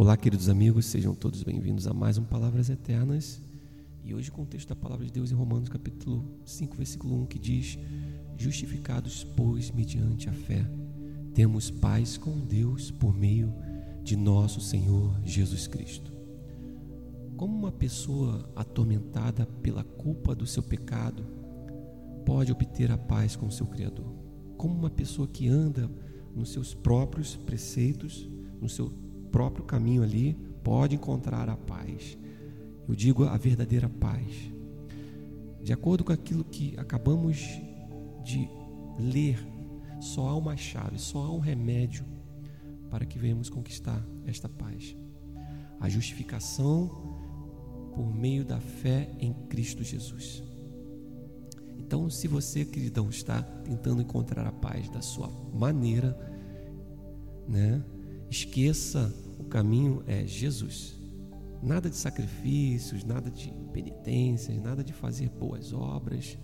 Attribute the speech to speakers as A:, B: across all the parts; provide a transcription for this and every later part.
A: Olá, queridos amigos, sejam todos bem-vindos a mais um Palavras Eternas. E hoje com o texto da palavra de Deus em Romanos capítulo 5, versículo 1, que diz: Justificados, pois, mediante a fé, temos paz com Deus por meio de nosso Senhor Jesus Cristo. Como uma pessoa atormentada pela culpa do seu pecado pode obter a paz com o seu Criador? Como uma pessoa que anda nos seus próprios preceitos, no seu próprio caminho ali, pode encontrar a paz. Eu digo a verdadeira paz. De acordo com aquilo que acabamos de ler, só há uma chave, só há um remédio para que venhamos conquistar esta paz. A justificação por meio da fé em Cristo Jesus. Então, se você, queridão, está tentando encontrar a paz da sua maneira, né? Esqueça caminho é Jesus. Nada de sacrifícios, nada de penitências, nada de fazer boas obras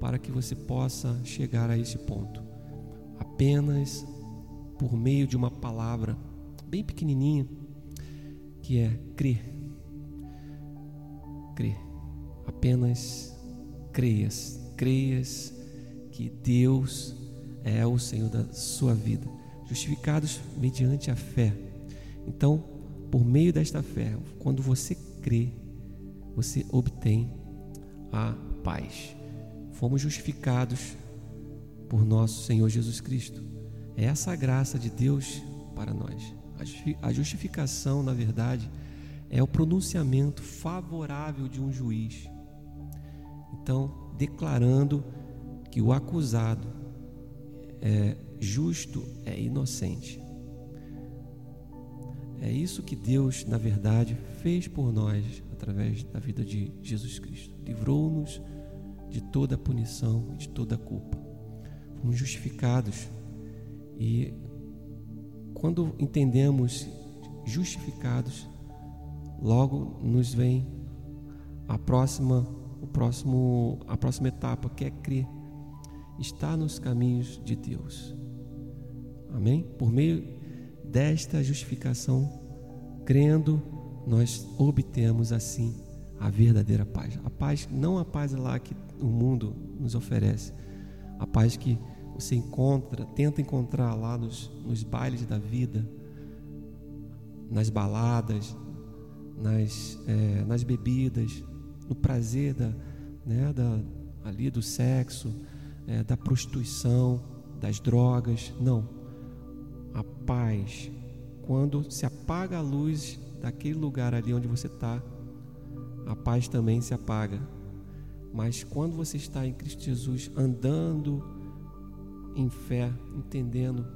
A: para que você possa chegar a esse ponto. Apenas por meio de uma palavra bem pequenininha que é crer. Crer. Apenas creias, creias que Deus é o Senhor da sua vida justificados mediante a fé. Então, por meio desta fé, quando você crê, você obtém a paz. Fomos justificados por nosso Senhor Jesus Cristo. É essa a graça de Deus para nós. A justificação, na verdade, é o pronunciamento favorável de um juiz. Então, declarando que o acusado é, justo é inocente. É isso que Deus, na verdade, fez por nós através da vida de Jesus Cristo. Livrou-nos de toda a punição, de toda a culpa. Fomos justificados e quando entendemos justificados, logo nos vem a próxima, o próximo, a próxima etapa que é crer, estar nos caminhos de Deus. Amém? Por meio desta justificação, crendo, nós obtemos assim a verdadeira paz. A paz, não a paz lá que o mundo nos oferece, a paz que você encontra, tenta encontrar lá nos, nos bailes da vida, nas baladas, nas, é, nas bebidas, no prazer da, né, da, ali do sexo, é, da prostituição, das drogas. Não a paz. Quando se apaga a luz daquele lugar ali onde você está, a paz também se apaga. Mas quando você está em Cristo Jesus, andando em fé, entendendo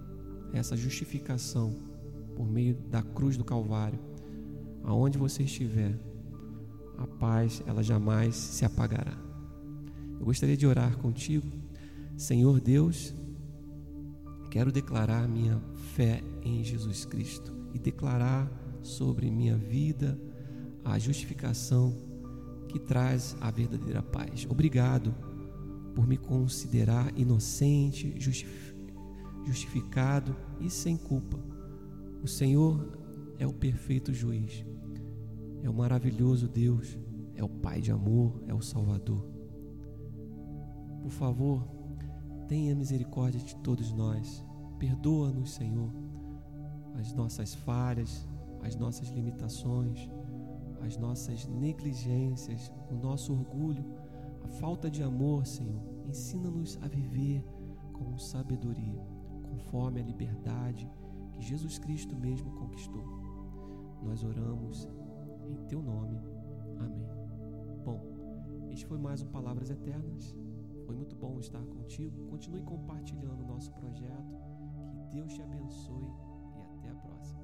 A: essa justificação por meio da cruz do Calvário, aonde você estiver, a paz ela jamais se apagará. Eu gostaria de orar contigo, Senhor Deus, quero declarar minha fé em Jesus Cristo e declarar sobre minha vida a justificação que traz a verdadeira paz. Obrigado por me considerar inocente, justificado e sem culpa. O Senhor é o perfeito juiz, é o maravilhoso Deus, é o Pai de amor, é o Salvador. Por favor, tenha misericórdia de todos nós Perdoa-nos, Senhor, as nossas falhas, as nossas limitações, as nossas negligências, o nosso orgulho, a falta de amor, Senhor. Ensina-nos a viver com sabedoria, conforme a liberdade que Jesus Cristo mesmo conquistou. Nós oramos em Teu nome. Amém. Bom, este foi mais um Palavras Eternas. Foi muito bom estar contigo. Continue compartilhando o nosso projeto. Que Deus te abençoe e até a próxima.